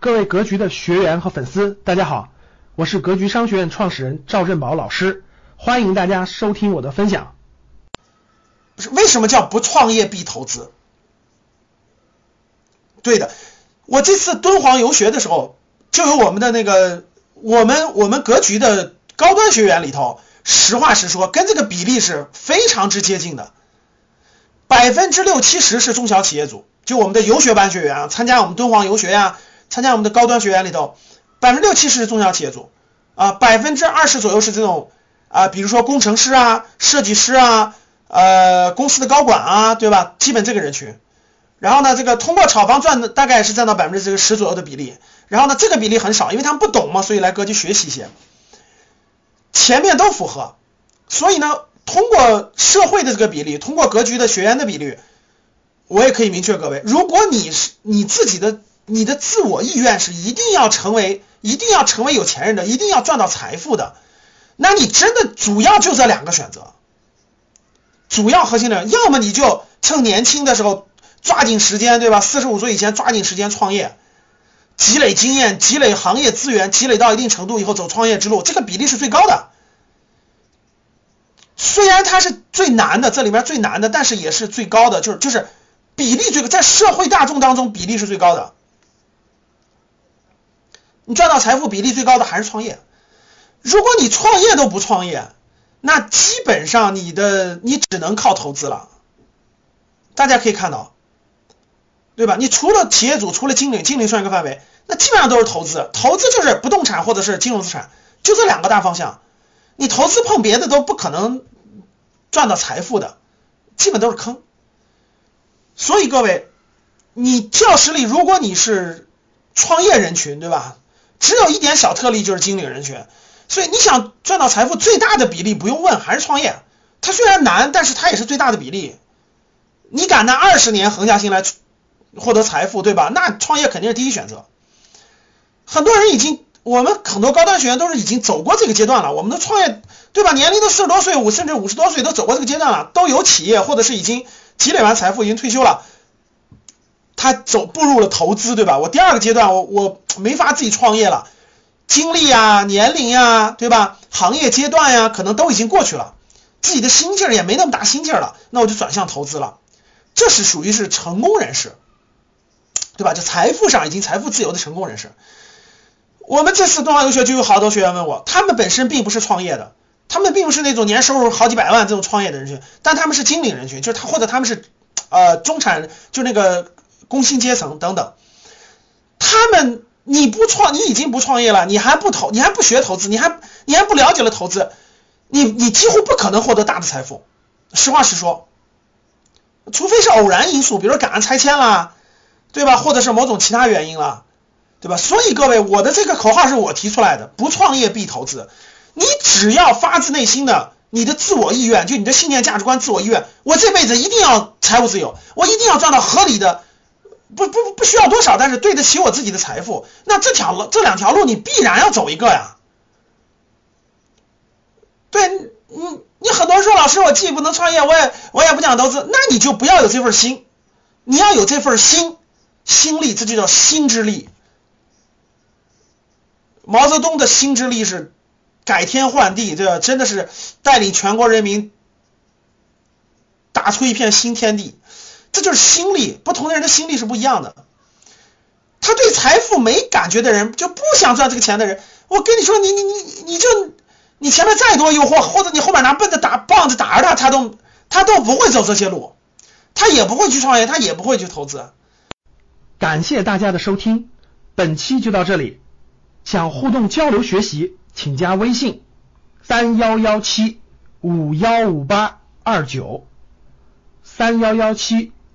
各位格局的学员和粉丝，大家好，我是格局商学院创始人赵振宝老师，欢迎大家收听我的分享。不是为什么叫不创业必投资？对的，我这次敦煌游学的时候，就有我们的那个我们我们格局的高端学员里头，实话实说，跟这个比例是非常之接近的，百分之六七十是中小企业主，就我们的游学班学员啊，参加我们敦煌游学呀，参加我们的高端学员里头，百分之六七十是中小企业主啊，百分之二十左右是这种啊，比如说工程师啊、设计师啊、呃公司的高管啊，对吧？基本这个人群。然后呢，这个通过炒房赚的大概是占到百分之这个十左右的比例。然后呢，这个比例很少，因为他们不懂嘛，所以来格局学习一些。前面都符合，所以呢，通过社会的这个比例，通过格局的学员的比例，我也可以明确各位，如果你是你自己的你的自我意愿是一定要成为一定要成为有钱人的，一定要赚到财富的，那你真的主要就这两个选择，主要核心的，要么你就趁年轻的时候。抓紧时间，对吧？四十五岁以前抓紧时间创业，积累经验，积累行业资源，积累到一定程度以后走创业之路，这个比例是最高的。虽然它是最难的，这里面最难的，但是也是最高的，就是就是比例最高在社会大众当中比例是最高的。你赚到财富比例最高的还是创业。如果你创业都不创业，那基本上你的你只能靠投资了。大家可以看到。对吧？你除了企业主，除了经理，经理算一个范围，那基本上都是投资。投资就是不动产或者是金融资产，就这两个大方向。你投资碰别的都不可能赚到财富的，基本都是坑。所以各位，你教室里如果你是创业人群，对吧？只有一点小特例就是经理人群。所以你想赚到财富，最大的比例不用问，还是创业。它虽然难，但是它也是最大的比例。你敢拿二十年横下心来？获得财富，对吧？那创业肯定是第一选择。很多人已经，我们很多高端学员都是已经走过这个阶段了。我们的创业，对吧？年龄都四十多岁，五甚至五十多岁都走过这个阶段了，都有企业或者是已经积累完财富，已经退休了。他走步入了投资，对吧？我第二个阶段，我我没法自己创业了，精力呀、年龄呀，对吧？行业阶段呀，可能都已经过去了，自己的心劲儿也没那么大心劲儿了，那我就转向投资了。这是属于是成功人士。对吧？就财富上已经财富自由的成功人士，我们这次东方游学就有好多学员问我，他们本身并不是创业的，他们并不是那种年收入好几百万这种创业的人群，但他们是精领人群，就是他或者他们是呃中产，就那个工薪阶层等等。他们你不创，你已经不创业了，你还不投，你还不学投资，你还你还不了解了投资，你你几乎不可能获得大的财富。实话实说，除非是偶然因素，比如说赶上拆迁啦。对吧？或者是某种其他原因了，对吧？所以各位，我的这个口号是我提出来的，不创业必投资。你只要发自内心的，你的自我意愿，就你的信念、价值观、自我意愿，我这辈子一定要财务自由，我一定要赚到合理的，不不不需要多少，但是对得起我自己的财富。那这条路，这两条路你必然要走一个呀。对，你你很多人说老师，我既不能创业，我也我也不想投资，那你就不要有这份心，你要有这份心。心力，这就叫心之力。毛泽东的心之力是改天换地，对吧？真的是带领全国人民打出一片新天地。这就是心力，不同的人的心力是不一样的。他对财富没感觉的人，就不想赚这个钱的人，我跟你说，你你你你就你前面再多诱惑，或者你后面拿棍子打棒子打着他，他都他都不会走这些路，他也不会去创业，他也不会去投资。感谢大家的收听，本期就到这里。想互动交流学习，请加微信三幺幺七五幺五八二九三幺幺七